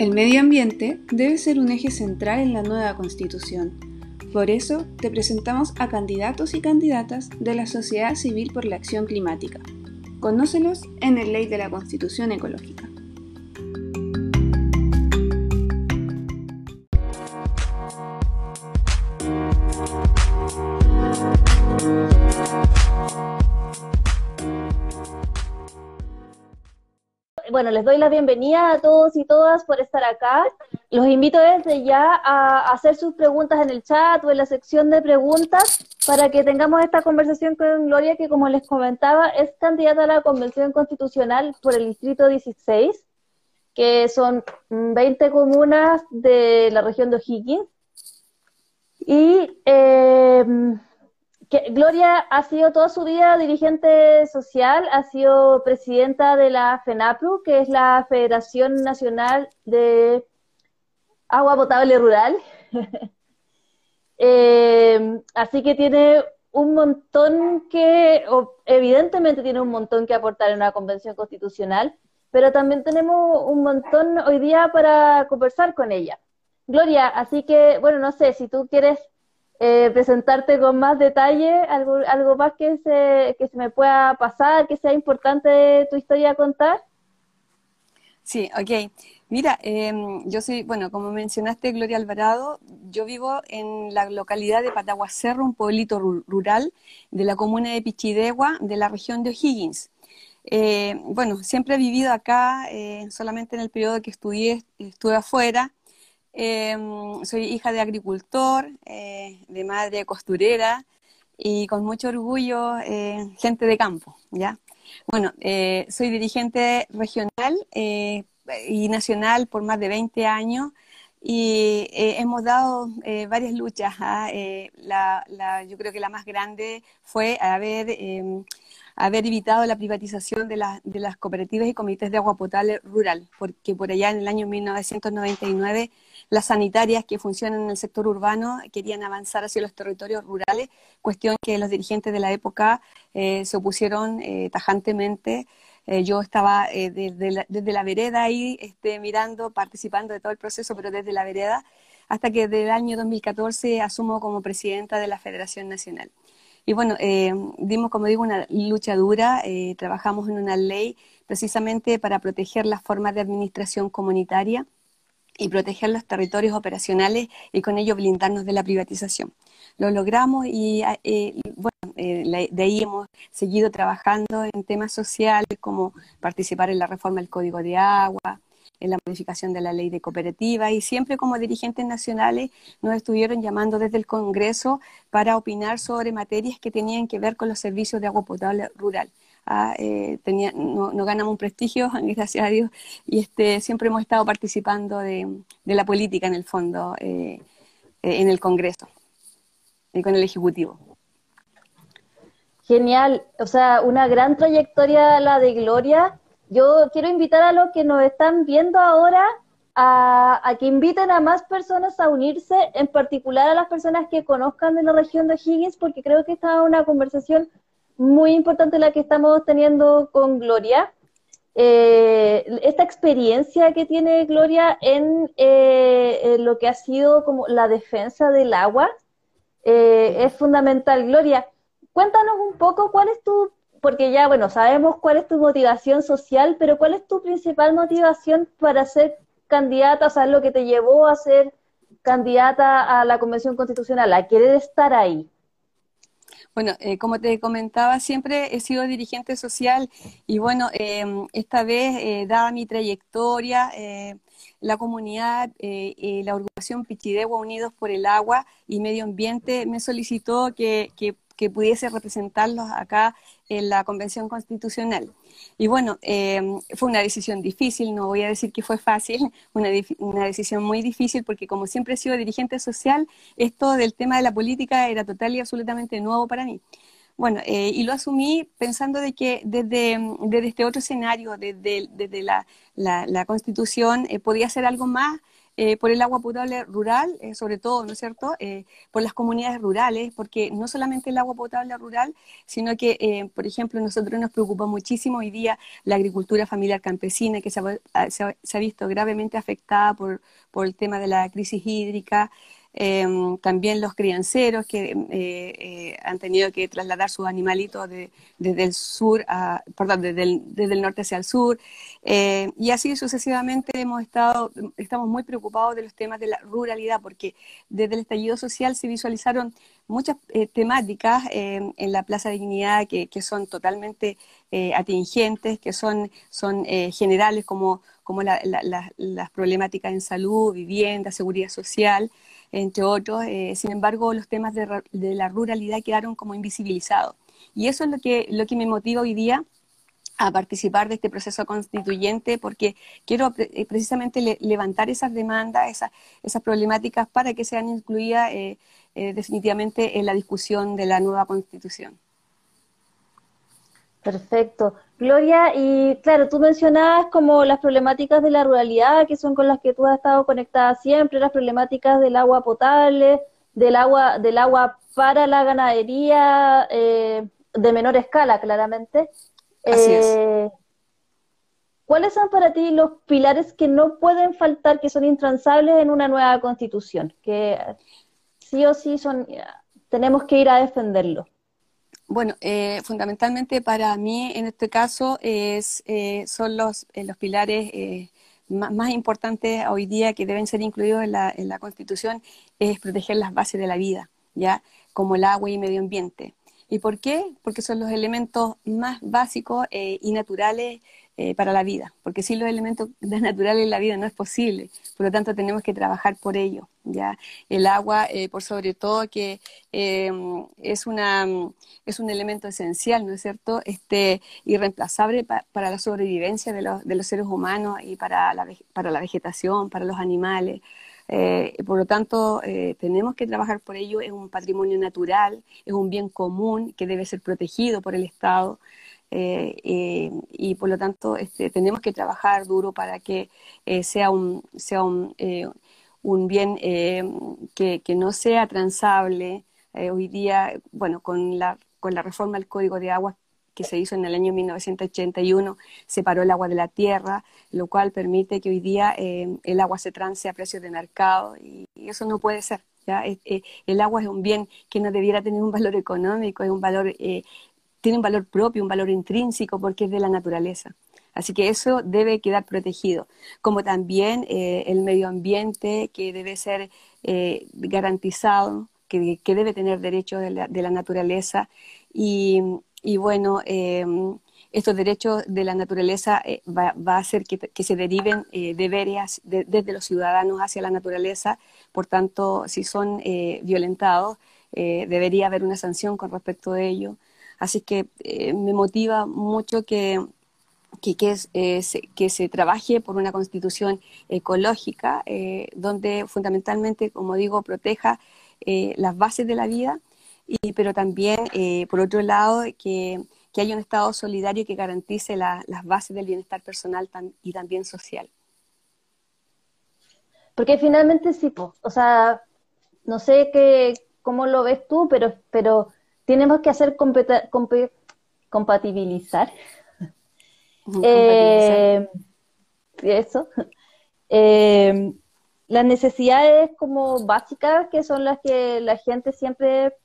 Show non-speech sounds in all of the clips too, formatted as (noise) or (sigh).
El medio ambiente debe ser un eje central en la nueva constitución. Por eso te presentamos a candidatos y candidatas de la sociedad civil por la acción climática. Conócelos en el Ley de la Constitución Ecológica. Bueno, les doy la bienvenida a todos y todas por estar acá. Los invito desde ya a hacer sus preguntas en el chat o en la sección de preguntas para que tengamos esta conversación con Gloria, que como les comentaba, es candidata a la Convención Constitucional por el Distrito 16, que son 20 comunas de la región de O'Higgins. Y eh, Gloria ha sido toda su vida dirigente social, ha sido presidenta de la FENAPRU, que es la Federación Nacional de Agua Potable Rural. (laughs) Eh, así que tiene un montón que, evidentemente tiene un montón que aportar en una convención constitucional, pero también tenemos un montón hoy día para conversar con ella. Gloria, así que, bueno, no sé, si tú quieres eh, presentarte con más detalle, algo, algo más que se, que se me pueda pasar, que sea importante tu historia contar. Sí, ok. Mira, em, yo soy, bueno, como mencionaste, Gloria Alvarado, yo vivo en la localidad de Pataguacerro, un pueblito rural de la comuna de Pichidegua, de la región de O'Higgins. Eh, bueno, siempre he vivido acá, eh, solamente en el periodo que estudié, estuve afuera, Em, soy hija de agricultor, eh, de madre costurera y con mucho orgullo eh, gente de campo, ¿ya? Bueno, eh, soy dirigente regional y nacional por más de 20 años y hemos dado varias luchas. ¿ah? La, yo creo que la más grande fue haber em, haber evitado la privatización de, de, las cooperativas y comités de agua potable rural, porque por allá en el año 1999 las sanitarias que funcionan en el sector urbano querían avanzar hacia los territorios rurales, cuestión que los dirigentes de la época eh, se opusieron eh, tajantemente. Eh, yo estaba desde la, desde, la, vereda ahí este, mirando, participando de todo el proceso, pero desde la vereda, hasta que desde el año 2014 asumo como presidenta de la Federación Nacional. Y bueno, dimos, como digo, una lucha dura, trabajamos en una ley precisamente para proteger las formas de administración comunitaria y proteger los territorios operacionales y con ello blindarnos de la privatización. Lo logramos y ah, eh, bueno, eh, de ahí hemos seguido trabajando en temas sociales como participar en la reforma del Código de Agua, en la modificación de la ley de cooperativa y siempre como dirigentes nacionales nos estuvieron llamando desde el Congreso para opinar sobre materias que tenían que ver con los servicios de agua potable rural. Ah, eh, no, ganamos un prestigio, (laughs) gracias a Dios, y este, siempre hemos estado participando de, la política en el fondo, eh, eh, en el Congreso y con el Ejecutivo. Genial, o sea, una gran trayectoria la de Gloria. Yo quiero invitar a los que nos están viendo ahora a, que inviten a más personas a unirse, en particular a las personas que conozcan de la región de Higgins, porque creo que esta es una conversación muy importante la que estamos teniendo con Gloria. Eh, esta experiencia que tiene Gloria eh, en, lo que ha sido como la defensa del agua eh, es fundamental. Gloria, cuéntanos un poco cuál es tu, porque ya, bueno, sabemos cuál es tu motivación social, pero cuál es tu principal motivación para ser candidata, o sea, lo que te llevó a ser candidata a la Convención Constitucional, a querer estar ahí. Bueno, eh, como te comentaba, siempre he sido dirigente social y bueno, em, esta vez, eh, dada mi trayectoria, eh, la comunidad y la agrupación Pichidegua Unidos por el Agua y Medio Ambiente me solicitó que que pudiese representarlos acá en la Convención Constitucional. Y bueno, em, fue una decisión difícil, no voy a decir que fue fácil, (laughs) una, una, decisión muy difícil porque como siempre he sido dirigente social, esto del tema de la política era total y absolutamente nuevo para mí. Bueno, eh, y lo asumí pensando de que desde, desde este otro escenario, desde, desde la, la, Constitución, eh, podía ser algo más eh, por el agua potable rural, eh, sobre todo, ¿no es cierto?, eh, por las comunidades rurales, porque no solamente el agua potable rural, sino que, por ejemplo, nosotros nos preocupa muchísimo hoy día la agricultura familiar campesina, que se ha, visto gravemente afectada por, por el tema de la crisis hídrica. Em, también los crianceros que em, eh, eh, han tenido que trasladar sus animalitos desde el sur, a, perdón, desde el, norte hacia el sur. Eh, y así sucesivamente hemos estado, estamos muy preocupados de los temas de la ruralidad, porque desde el estallido social se visualizaron muchas temáticas em, en la Plaza de Dignidad que, son totalmente atingentes, que son, son generales como, como las problemáticas en salud, vivienda, seguridad social entre otros. Eh, sin embargo, los temas de, la ruralidad quedaron como invisibilizados. Y eso es lo que, lo que me motiva hoy día a participar de este proceso constituyente porque quiero eh, precisamente levantar esas demandas, esas, esas problemáticas para que sean incluidas eh, definitivamente en la discusión de la nueva constitución. Perfecto. Gloria, y claro, tú mencionabas como las problemáticas de la ruralidad, que son con las que tú has estado conectada siempre, las problemáticas del agua potable, del agua, del agua para la ganadería, eh, de menor escala, claramente. Así es. Eh, ¿Cuáles son para ti los pilares que no pueden faltar, que son intransables en una nueva constitución? Que sí o sí son, tenemos que ir a defenderlo. Bueno, eh, fundamentalmente para mí en este caso es, eh, son los, eh, los pilares más, importantes hoy día que deben ser incluidos en la, en la Constitución, es proteger las bases de la vida, ¿ya? Como el agua y medio ambiente. ¿Y por qué? Porque son los elementos más básicos y naturales eh, para la vida, porque sin los elementos (laughs) naturales la vida no es posible, por lo tanto tenemos que trabajar por ello. ¿ya? El agua, eh, por sobre todo, que eh, es, una, es un elemento esencial, ¿no es cierto?, este, irreemplazable para la sobrevivencia de los, de los, seres humanos y para la, para la vegetación, para los animales. Por lo tanto, tenemos que trabajar por ello, es un patrimonio natural, es un bien común que debe ser protegido por el Estado. Eh, eh, y por lo tanto este, tenemos que trabajar duro para que eh, sea un, sea un, un bien que, que, no sea transable. hoy día, bueno, con la, con la reforma del Código de Aguas que se hizo en el año 1981, separó el agua de la tierra, lo cual permite que hoy día el agua se trance a precios de mercado y, eso no puede ser. ¿ya? el agua es un bien que no debiera tener un valor económico, es un valor tiene un valor propio, un valor intrínseco porque es de la naturaleza. Así que eso debe quedar protegido, como también eh, el medio ambiente que debe ser eh, garantizado, que, debe tener derechos de la, naturaleza y, bueno, em, estos derechos de la naturaleza eh, va, a hacer que, se deriven deberes desde los ciudadanos hacia la naturaleza, por tanto, si son violentados, debería haber una sanción con respecto a ello. Así que eh, me motiva mucho que, que, eh, que, se, trabaje por una constitución ecológica, eh, donde fundamentalmente, como digo, proteja las bases de la vida, y, pero también, por otro lado, que, que, haya un Estado solidario que garantice las bases del bienestar personal y también social. Porque finalmente sí, o sea, no sé qué, cómo lo ves tú, pero, pero tenemos que hacer compatibilizar. Eh, eso. Eh, las necesidades como básicas que son las que la gente siempre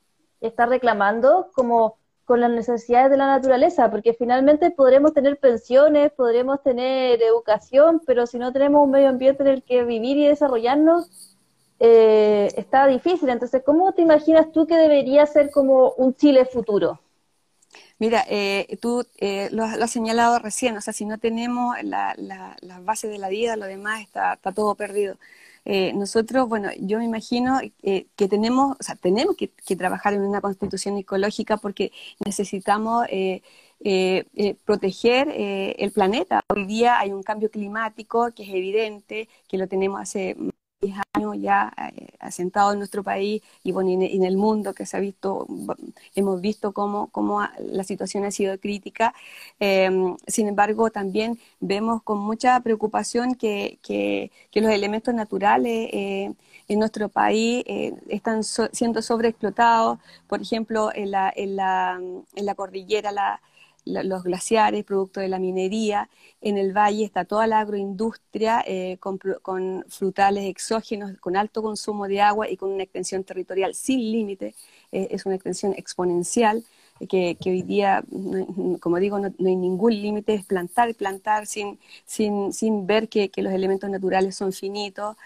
está reclamando, como con las necesidades de la naturaleza, porque finalmente podremos tener pensiones, podremos tener educación, pero si no tenemos un medio ambiente en el que vivir y desarrollarnos, eh, está difícil. Entonces, ¿cómo te imaginas tú que debería ser como un Chile futuro? Mira, eh, tú eh, lo, has señalado recién, o sea, si no tenemos la, la, base de la vida, lo demás está, todo perdido. Nosotros, bueno, yo me imagino que tenemos, o sea, tenemos que, trabajar en una constitución ecológica porque necesitamos proteger el planeta. Hoy día hay un cambio climático que es evidente, que lo tenemos hace años ya eh, asentado en nuestro país y bueno, en, el mundo que se ha visto, hemos visto cómo, cómo la situación ha sido crítica. Em, sin embargo, también vemos con mucha preocupación que, que, los elementos naturales eh, en nuestro país eh, están siendo sobreexplotados. Por ejemplo, en la, en la, en la cordillera, los glaciares, producto de la minería. En el valle está toda la agroindustria eh, con, frutales exógenos, con alto consumo de agua y con una extensión territorial sin límite. Eh, es una extensión exponencial. Que, hoy día, como digo, no, hay ningún límite, es plantar plantar sin, sin, sin ver que, los elementos naturales son finitos.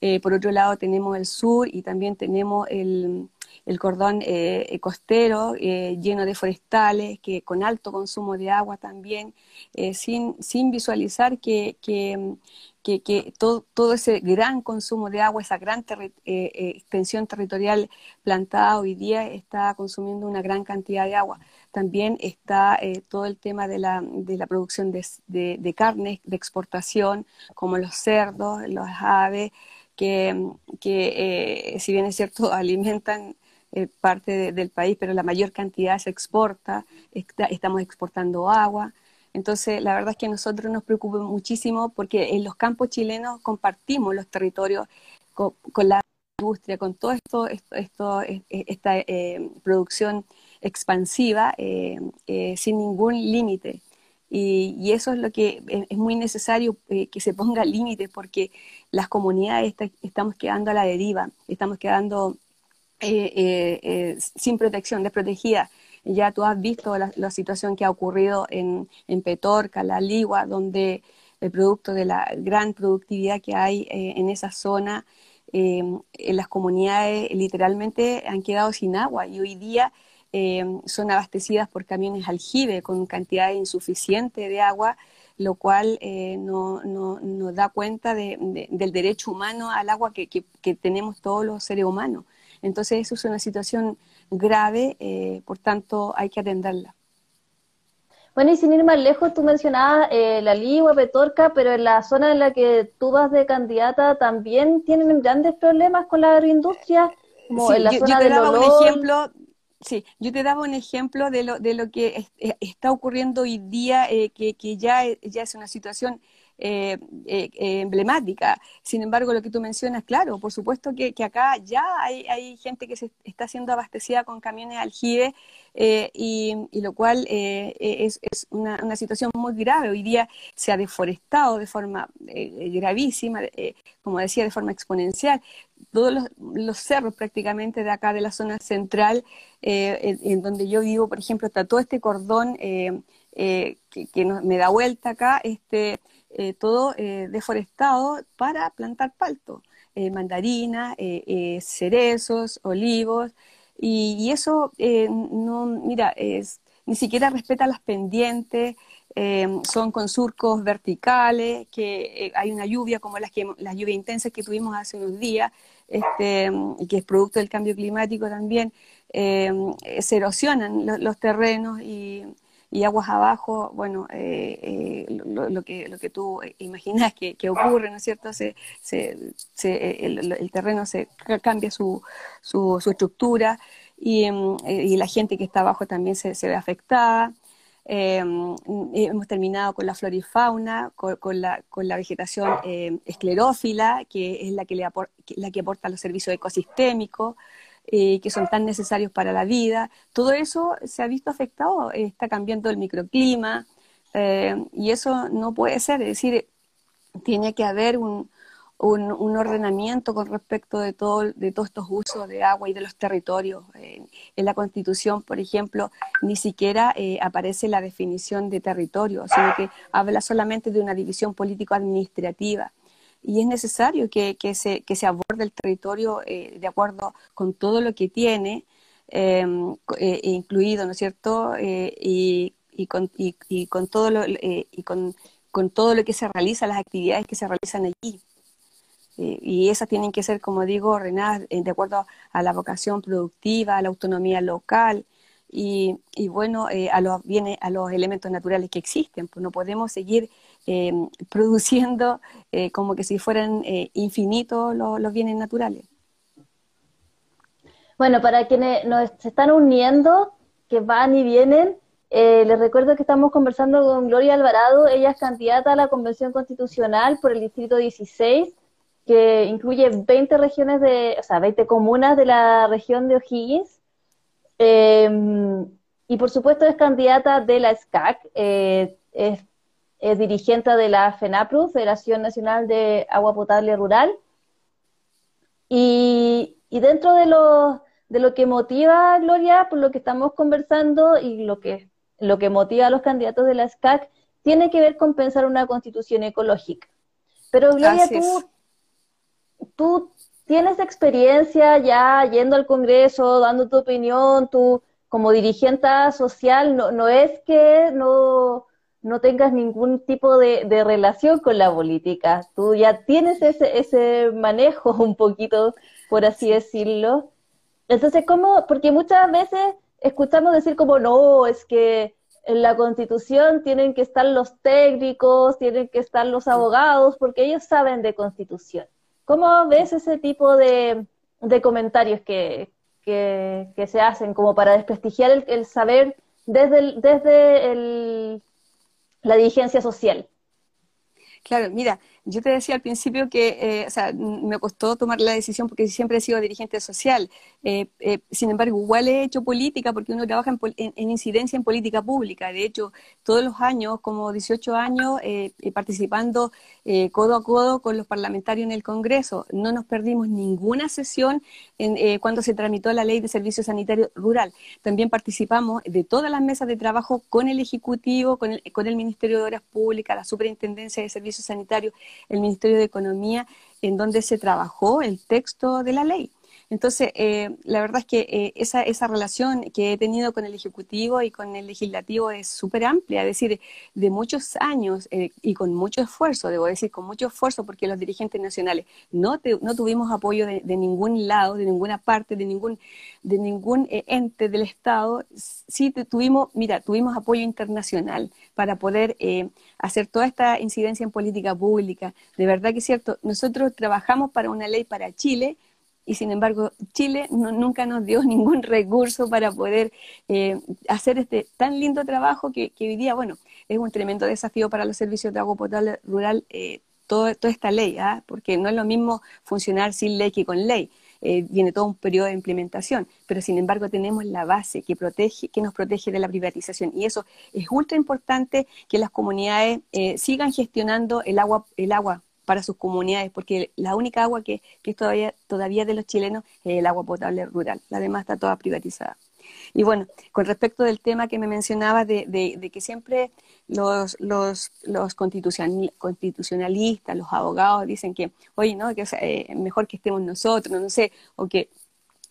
Eh, por otro lado, tenemos el sur y también tenemos el, el cordón eh, costero eh, lleno de forestales, que con alto consumo de agua también, eh, sin, sin visualizar que, que, que, todo, todo, ese gran consumo de agua, esa gran extensión territorial plantada hoy día está consumiendo una gran cantidad de agua. También está todo el tema de la, de la producción de, de, de carnes de exportación, como los cerdos, los aves, que, que si bien es cierto, (laughs) alimentan eh, parte del país, pero la mayor cantidad se exporta, estamos exportando agua. Entonces, la verdad es que nosotros nos preocupa muchísimo porque en los campos chilenos compartimos los territorios con, la industria, con todo esto, esto, esta eh, producción expansiva eh, sin ningún límite. Y, eso es lo que es, muy necesario que se ponga límite porque las comunidades estamos quedando a la deriva, estamos quedando eh, eh, eh, sin protección, desprotegida. Ya tú has visto la, situación que ha ocurrido en, Petorca, La Ligua, donde el producto de la gran productividad que hay en esa zona, en las comunidades literalmente han quedado sin agua y hoy día son abastecidas por camiones aljibe con cantidad insuficiente de agua, lo cual no, no, da cuenta de, del derecho humano al agua que tenemos todos los seres humanos. Entonces eso es una situación grave, eh, por tanto hay que atenderla. Bueno, y sin ir más lejos, tú mencionabas eh, la Ligua, Petorca, pero en la zona en la que tú vas de candidata también tienen grandes problemas con la agroindustria, como en la zona yo te daba un ejemplo, Sí, yo te daba un ejemplo de lo, de lo que eh, está ocurriendo hoy día, que, que ya, ya es una situación eh, eh, eh, emblemática. Sin embargo, lo que tú mencionas, claro, por supuesto que, acá ya hay, gente que se está siendo abastecida con camiones aljibe y, lo cual es, una, situación muy grave. Hoy día se ha deforestado de forma gravísima, como decía, de forma exponencial. Todos los, cerros prácticamente de acá de la zona central, en, donde yo vivo, por ejemplo, está todo este cordón que, que me da vuelta acá, este eh, todo eh, deforestado para plantar palto, eh, mandarina, cerezos, olivos, y, eso no, mira, ni siquiera respeta las pendientes, son con surcos verticales, que hay una lluvia como las, que, las lluvias intensas que tuvimos hace unos días, este, que es producto del cambio climático también, se erosionan los terrenos y y aguas abajo, bueno, eh, eh, lo, que, lo que tú imaginas que, ocurre, ¿no es cierto? Se, se, el, terreno se cambia su, su, estructura y, em, eh, y, la gente que está abajo también se, ve afectada. Em, hemos terminado con la flora y fauna, con, la, con la vegetación em, esclerófila, que es la que, le la que aporta los servicios ecosistémicos. Eh, que son tan necesarios para la vida. Todo eso se ha visto afectado, está cambiando el microclima eh, y eso no puede ser, es decir, tiene que haber un, un, ordenamiento con respecto de, todo, de todos estos usos de agua y de los territorios. en la Constitución, por ejemplo, ni siquiera eh, aparece la definición de territorio, sino que habla solamente de una división político-administrativa y es necesario que, que, se, que se aborde el territorio eh, de acuerdo con todo lo que tiene, em, eh, incluido, ¿no es cierto? Eh, y, y, con, y, con todo lo, y con, con, todo lo que se realiza, las actividades que se realizan allí. y esas tienen que ser, como digo, ordenadas de acuerdo a la vocación productiva, a la autonomía local y, bueno, eh, a, los bienes, a los elementos naturales que existen. Pues no podemos seguir eh, (laughs) produciendo eh, como que si fueran infinitos los, bienes naturales. Bueno, para quienes nos están uniendo, que van y vienen, les recuerdo que estamos conversando con Gloria Alvarado, ella es candidata a la Convención Constitucional por el Distrito 16, que incluye 20 regiones de, o sea, 20 comunas de la región de O'Higgins. Em, y por supuesto es candidata de la SCAC, eh, es, dirigente de la FENAPRU, Federación Nacional de Agua Potable Rural. Y, dentro de lo, de lo que motiva a Gloria, por lo que estamos conversando y lo que, lo que motiva a los candidatos de la SCAC, tiene que ver con pensar una constitución ecológica. Pero Gloria, tú, tú tienes experiencia ya yendo al Congreso, dando tu opinión, tú como dirigente social, no, no es que no, no tengas ningún tipo de, relación con la política, tú ya tienes ese, ese manejo (laughs) un poquito, por así decirlo. Entonces, ¿cómo? Porque muchas veces escuchamos decir como, no, es que en la constitución tienen que estar los técnicos, tienen que estar los abogados, porque ellos saben de constitución. ¿Cómo ves ese tipo de, comentarios que, se hacen como para desprestigiar el, saber desde, desde la dirigencia social? Claro, mira, yo te decía al principio que, eh, o sea, me costó tomar la decisión porque siempre he sido dirigente social. Eh, eh, sin embargo, igual he hecho política porque uno trabaja en, incidencia en política pública. De hecho, todos los años, como 18 años, participando codo a codo con los parlamentarios en el Congreso. No nos perdimos ninguna sesión en, cuando se tramitó la ley de servicio sanitario rural. También participamos de todas las mesas de trabajo con el Ejecutivo, con el, con el Ministerio de Obras Públicas, la Superintendencia de Servicios Sanitarios el Ministerio de Economía, en donde se trabajó el texto de la ley. Entonces, eh, la verdad es que eh, esa, esa relación que he tenido con el Ejecutivo y con el Legislativo es súper amplia, es decir, de muchos años eh, y con mucho esfuerzo, debo decir, con mucho esfuerzo, porque los dirigentes nacionales no, no tuvimos apoyo de, ningún lado, de ninguna parte, de ningún, de ningún ente del Estado. Sí tuvimos, mira, tuvimos apoyo internacional para poder hacer toda esta incidencia en política pública. De verdad que es cierto, nosotros trabajamos para una ley para Chile, y sin embargo Chile nunca nos dio (laughs) ningún recurso para poder eh, hacer este tan lindo trabajo que, hoy día, bueno, es un tremendo desafío para los servicios de agua potable rural eh, toda esta ley, ¿ah? porque no es lo mismo funcionar sin ley que con ley. Eh, viene todo un periodo de implementación, pero sin embargo tenemos la base que protege, que nos protege de la privatización y eso es ultra importante que las comunidades sigan gestionando el agua, el agua para sus comunidades, porque la única agua que, es todavía, todavía de los chilenos es el agua potable rural, la demás está toda privatizada. Y bueno, con respecto del tema que me mencionaba de, de, que siempre los, los, los constitucionalistas, los abogados dicen que, oye, ¿no? Que eh, mejor que estemos nosotros, no sé, o que,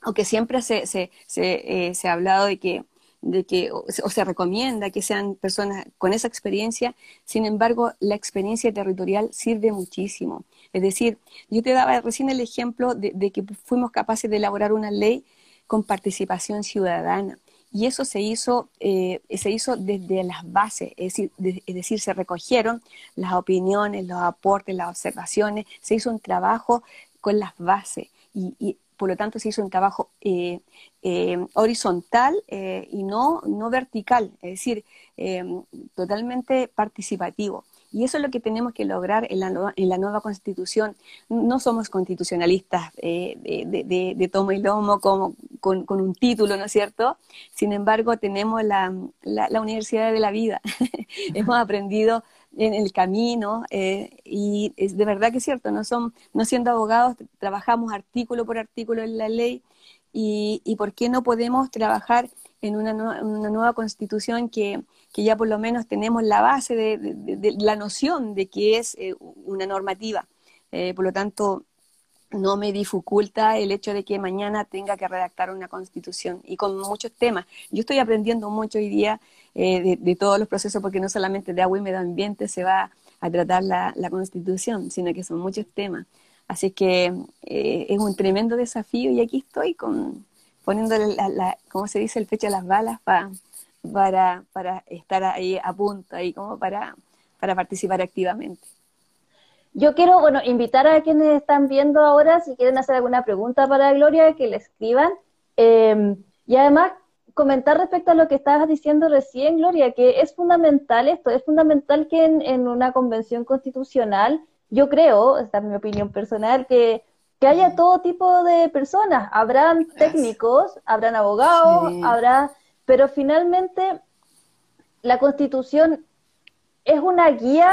o que siempre se, se, se, eh, se ha hablado de que de que o, se recomienda que sean personas con esa experiencia, sin embargo, la experiencia territorial sirve muchísimo. Es decir, yo te daba recién el ejemplo de, que fuimos capaces de elaborar una ley con participación ciudadana. Y eso se hizo, eh, se hizo desde las bases, es decir, es decir, se recogieron las opiniones, los aportes, las observaciones, se hizo un trabajo con las bases. y, por lo tanto se hizo un trabajo eh, eh, horizontal eh, y no, no vertical, es decir, totalmente participativo. Y eso es lo que tenemos que lograr en la, en la nueva constitución. No somos constitucionalistas de, de, tomo y lomo como, con, un título, ¿no es cierto? Sin embargo, tenemos la, la universidad de la vida. (laughs) Hemos aprendido (laughs) en el camino eh, y es de verdad que es cierto, no, son, no siendo abogados trabajamos artículo por artículo en la ley y, y por qué no podemos trabajar en una, una nueva constitución que, que, ya por lo menos tenemos la base de, de, la noción de que es eh, una normativa. Eh, por lo tanto, no me dificulta el hecho de que mañana tenga que redactar una constitución y con muchos temas. Yo estoy aprendiendo mucho hoy día eh, de, todos los procesos porque no solamente de agua y medio ambiente se va a tratar la, constitución, sino que son muchos temas. Así que eh, es un tremendo desafío y aquí estoy con, poniéndole, la, ¿cómo se dice?, el pecho a las balas para, para estar ahí a punto, ahí como para, para participar activamente. Yo quiero, bueno, invitar a quienes están viendo ahora, si quieren hacer alguna pregunta para Gloria, que le escriban. Eh, y además, comentar respecto a lo que estabas diciendo recién, Gloria, que es fundamental esto, es fundamental que en, una convención constitucional, yo creo, esta es mi opinión personal, que, que haya todo tipo de personas. Habrán técnicos, habrán abogados, habrá, pero finalmente la constitución es una guía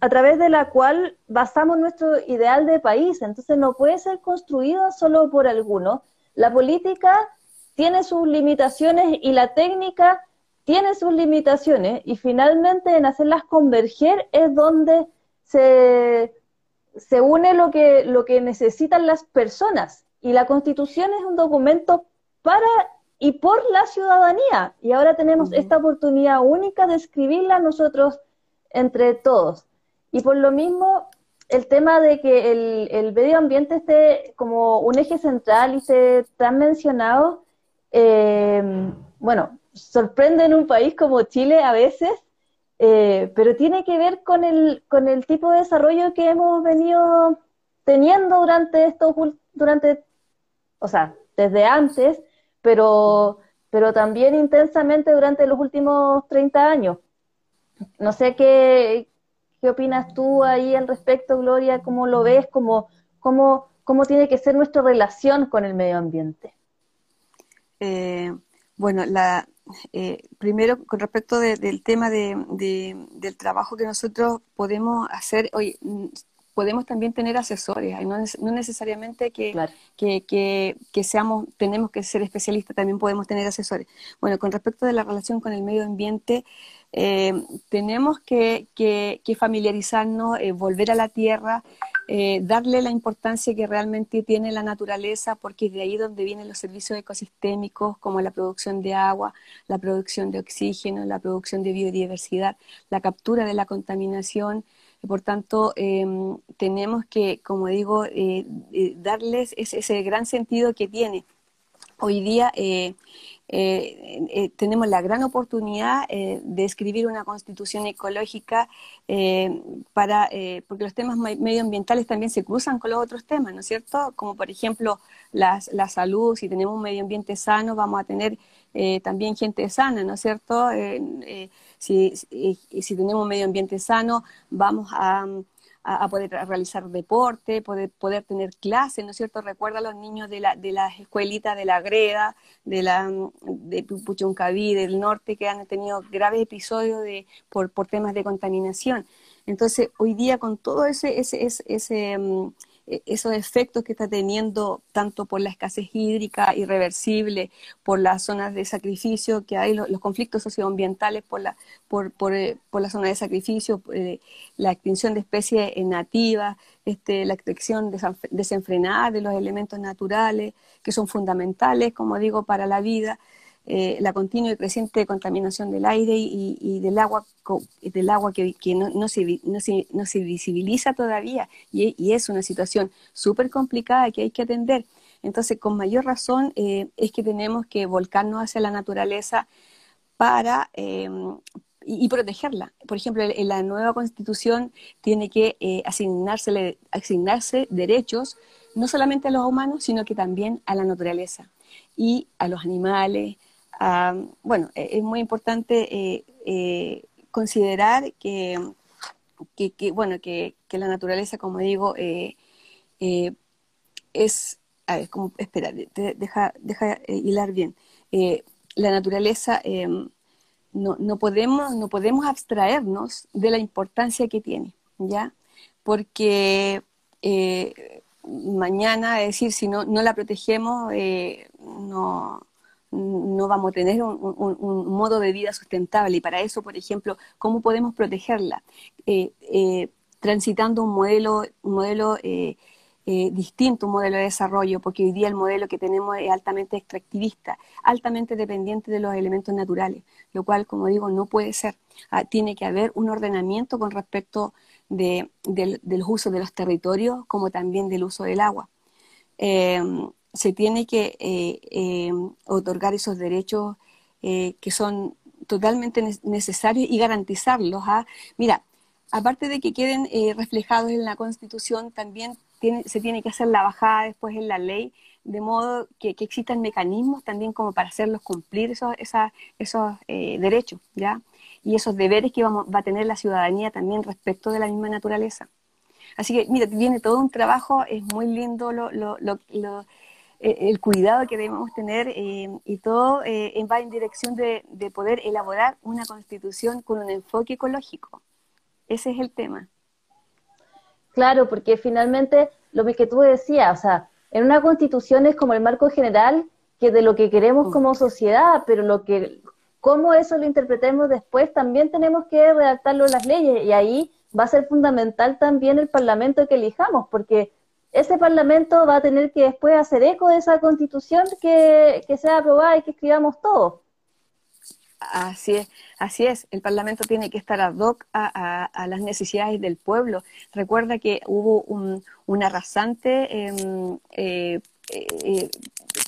a través de la cual basamos nuestro ideal de país. Entonces no puede ser construido solo por algunos. La política tiene sus limitaciones y la técnica tiene sus limitaciones y finalmente en hacerlas converger es donde se, se une lo que, lo que necesitan las personas. Y la constitución es un documento para y por la ciudadanía. Y ahora tenemos esta oportunidad única de escribirla nosotros entre todos. Y por lo mismo, el tema de que el, el medio ambiente esté como un eje central y esté tan mencionado, eh, bueno, sorprende en un país como Chile a veces, eh, pero tiene que ver con el, con el tipo de desarrollo que hemos venido teniendo durante estos, durante, o sea, desde antes, pero, pero también intensamente durante los últimos 30 años. No sé qué, ¿Qué opinas tú ahí al respecto, Gloria? ¿Cómo lo ves? ¿Cómo, cómo, cómo tiene que ser nuestra relación con el medio ambiente? Eh, bueno, la, eh, primero con respecto del tema de, del trabajo que nosotros podemos hacer, hoy podemos también tener asesores, no, no necesariamente que, que, que, seamos, tenemos que ser especialistas, también podemos tener asesores. Bueno, con respecto de la relación con el medio ambiente, eh, tenemos que, familiarizarnos, eh, volver a la tierra, eh, darle la importancia que realmente tiene la naturaleza, porque es de ahí donde vienen los servicios ecosistémicos, como la producción de agua, la producción de oxígeno, la producción de biodiversidad, la captura de la contaminación. Por tanto, em, tenemos que, como digo, darles ese, gran sentido que tiene. Hoy día eh, eh, tenemos la gran oportunidad eh, de escribir una constitución ecológica para, porque los temas medioambientales también se cruzan con los otros temas, ¿no es cierto? Como por ejemplo la salud, si tenemos un medio ambiente sano, vamos a tener también gente sana, ¿no es cierto? si, si tenemos un medio ambiente sano, vamos a a, poder realizar deporte, poder, poder tener clases, ¿no es cierto? Recuerda a los niños de, la, de las escuelitas de la Greda, de la de Puchuncaví, del norte, que han tenido graves episodios de, por, por temas de contaminación. Entonces, hoy día con todo ese, ese, ese, ese mm, esos efectos que está teniendo tanto por la escasez hídrica irreversible, por las zonas de sacrificio que hay, los, conflictos socioambientales por la, por, por, eh, por la zona de sacrificio, eh, la extinción de especies nativas, este, la extracción desenfrenada de los elementos naturales que son fundamentales, como digo, para la vida. Eh, la continua y creciente contaminación del aire y, del agua, del agua que, no, se, no, se, visibiliza todavía y, es una situación súper complicada que hay que atender. Entonces, con mayor razón eh, es que tenemos que volcarnos hacia la naturaleza para, em, y, protegerla. Por ejemplo, en la nueva constitución tiene que eh, asignarse derechos no solamente a los humanos, sino que también a la naturaleza y a los animales, bueno, e, es muy importante eh, eh, considerar que, bueno, que, la naturaleza, como digo, eh, es, espera, deja, hilar bien. la naturaleza no, no, podemos, no podemos abstraernos de la importancia que tiene, ¿ya? Porque mañana, es decir, si no, no la protegemos, no, no vamos a tener un, modo de vida sustentable. Y para eso, por ejemplo, ¿cómo podemos protegerla? Eh, eh, transitando un modelo, un modelo eh, distinto, un modelo de desarrollo, porque hoy día el modelo que tenemos es altamente extractivista, altamente dependiente de los elementos naturales, lo cual, como digo, no puede ser. Ah, tiene que haber un ordenamiento con respecto de, del, uso de los territorios, como también del uso del agua se tiene que eh, eh, otorgar esos derechos que son totalmente necesarios y garantizarlos. ¿ah? Mira, aparte de que queden reflejados en la Constitución, también se tiene que hacer la bajada después en la ley, de modo que, existan mecanismos también como para hacerlos cumplir esos, esos derechos, ¿ya? Y esos deberes que vamos, va a tener la ciudadanía también respecto de la misma naturaleza. Así que, mira, viene todo un trabajo, es muy lindo lo, lo, lo, eh, el cuidado que debemos tener eh, y todo eh, va en dirección de, de, poder elaborar una constitución con un enfoque ecológico. Ese es el tema. Claro, porque finalmente lo que tú decías, o sea, en una constitución es como el marco general que de lo que queremos mm. como sociedad, pero lo que cómo eso lo interpretemos después también tenemos que redactarlo en las leyes y ahí va a ser fundamental también el Parlamento que elijamos, porque ese Parlamento va a tener que después hacer eco de esa constitución que, sea aprobada y que escribamos todos. Así es, así es. El Parlamento tiene que estar ad hoc a, las necesidades del pueblo. Recuerda que hubo un, arrasante em, eh, eh,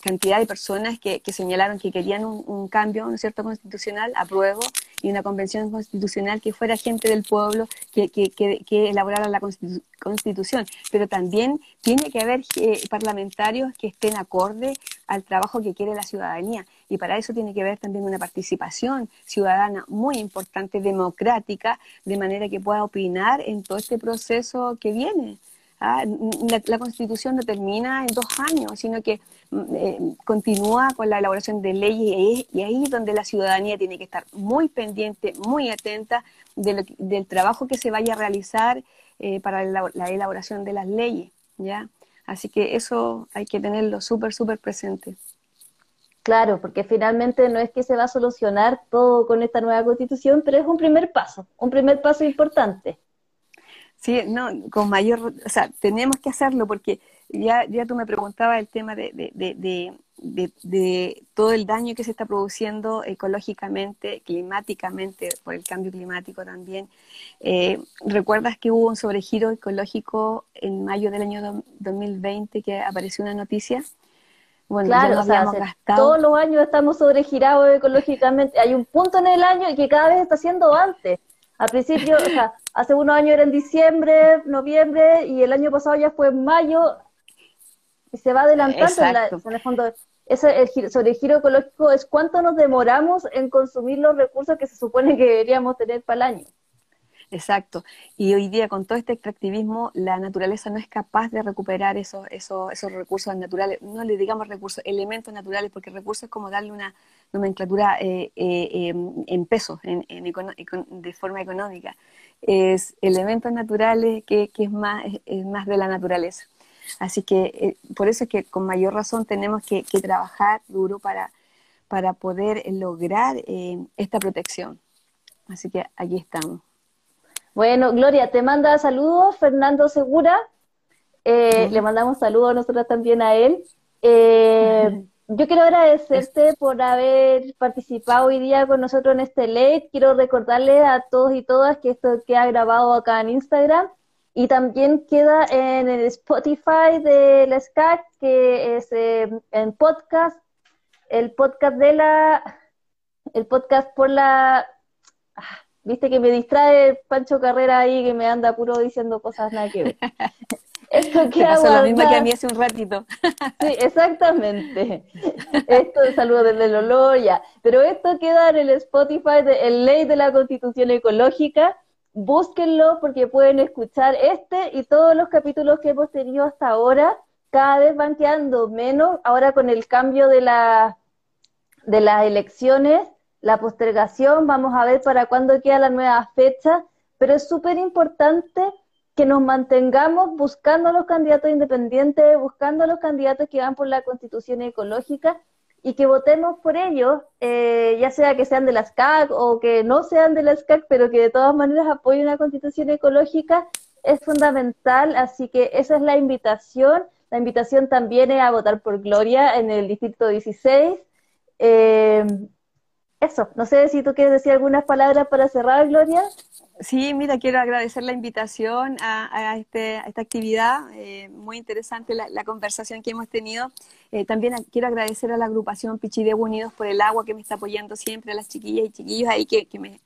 cantidad de personas que, señalaron que querían un, cambio, ¿no cierto?, constitucional, apruebo, y una convención constitucional que fuera gente del pueblo que, que elaborara la constitución. Pero también tiene que haber eh, parlamentarios que estén acorde al trabajo que quiere la ciudadanía. Y para eso tiene que haber también una participación ciudadana muy importante, democrática, de manera que pueda opinar en todo este proceso que viene. ¿Ah? La, constitución no termina en dos años, sino que mm, eh, continúa con la elaboración de leyes y, ahí es donde la ciudadanía tiene que estar muy pendiente, muy atenta del trabajo que se vaya a realizar eh, para la, elaboración de las leyes. ¿ya? Así que eso hay que tenerlo súper, súper presente. Claro, porque finalmente no es que se va a solucionar todo con esta nueva constitución, pero es un primer paso, un primer paso importante. Sí, no, con mayor, o sea, tenemos que hacerlo porque ya, ya tú me preguntabas el tema de, de, de, todo el daño que se está produciendo ecológicamente, climáticamente, por el cambio climático también. Eh, ¿Recuerdas que hubo un sobregiro ecológico en mayo del año 2020 que apareció una noticia? Bueno, claro, o sea, todos los años estamos sobregirados ecológicamente. Hay un punto en el año que cada vez está siendo antes. Al principio, o sea, hace unos años era en diciembre, noviembre, y el año pasado ya fue en mayo, y se va adelantando en, la, en, el fondo. Ese, el sobre el giro ecológico es cuánto nos demoramos en consumir los recursos que se supone que deberíamos tener para el año. Exacto. Y hoy día con todo este extractivismo, la naturaleza no es capaz de recuperar esos, esos, esos recursos naturales, no le digamos recursos, elementos naturales, porque recursos es como darle una nomenclatura eh, eh, em, en pesos, en, de forma económica. Es elementos naturales que, que es, más, es más de la naturaleza. Así que eh, por eso es que con mayor razón tenemos que, que trabajar duro para, para poder lograr esta protección. Así que aquí estamos. Bueno, Gloria, te manda saludos Fernando Segura. Eh, le mandamos saludos nosotros también a él. Eh, (laughs) yo quiero agradecerte por haber participado hoy día con nosotros en este late. Quiero recordarle a todos y todas que esto queda grabado acá en Instagram y también queda en el Spotify de la SCAC, que es eh, en podcast, el podcast de la, el podcast por la, ah, Viste que me distrae Pancho Carrera ahí, que me anda puro diciendo cosas nada que ver. (laughs) Esto queda lo mismo que a mí hace un ratito. sí, exactamente. Esto, saludo desde el olor, ya. Pero esto queda en el Spotify, de, el Ley de la Constitución Ecológica. Búsquenlo porque pueden escuchar este y todos los capítulos que hemos tenido hasta ahora. Cada vez van quedando menos. Ahora con el cambio de, la, de las elecciones, la postergación, vamos a ver para cuándo queda la nueva fecha, pero es súper importante que nos mantengamos buscando a los candidatos independientes, buscando a los candidatos que van por la constitución ecológica y que votemos por ellos, eh, ya sea que sean de las CAC o que no sean de las CAC, pero que de todas maneras apoyen una constitución ecológica, es fundamental, así que esa es la invitación. La invitación también es a votar por Gloria en el distrito 16. Eh, eso, no sé si tú quieres decir algunas palabras para cerrar, Gloria. Sí, mira, quiero agradecer la invitación a, este, esta actividad, eh, muy interesante la, conversación que hemos tenido. Eh, también quiero agradecer a la agrupación Pichidebo Unidos por el agua que me está apoyando siempre, a las chiquillas y chiquillos ahí que, me,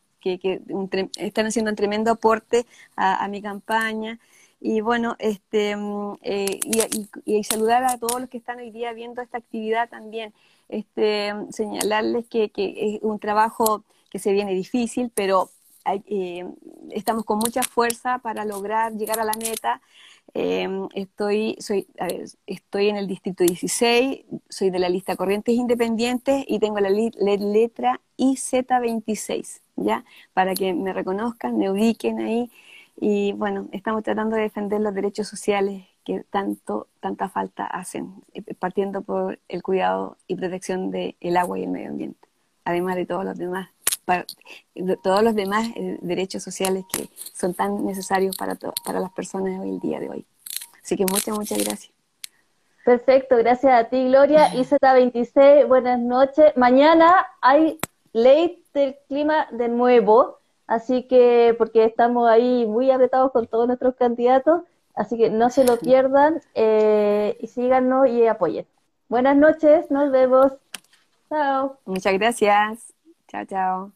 están haciendo un tremendo aporte a, mi campaña. Y bueno, este, mm, eh, y, saludar a todos los que están hoy día viendo esta actividad también. Este, señalarles que, que es un trabajo que se viene difícil, pero eh, estamos con mucha fuerza para lograr llegar a la meta. Eh, estoy, soy, estoy en el distrito 16, soy de la lista Corrientes Independientes y tengo la, letra IZ26, ¿ya? Para que me reconozcan, me ubiquen ahí. Y bueno, estamos tratando de defender los derechos sociales que tanto, tanta falta hacen, eh, partiendo por el cuidado y protección del agua y el medio ambiente, además de todos los demás todos los demás eh, derechos sociales que son tan necesarios para, para las personas hoy el día de hoy. Así que muchas, muchas gracias. Perfecto, gracias a ti, Gloria. IZ26, buenas noches. Mañana hay ley del clima de nuevo, así que, porque estamos ahí muy apretados con todos nuestros candidatos, así que no se lo pierdan eh, y síganos y apoyen. Buenas noches, nos vemos. Chao. Muchas gracias. Chao, chao.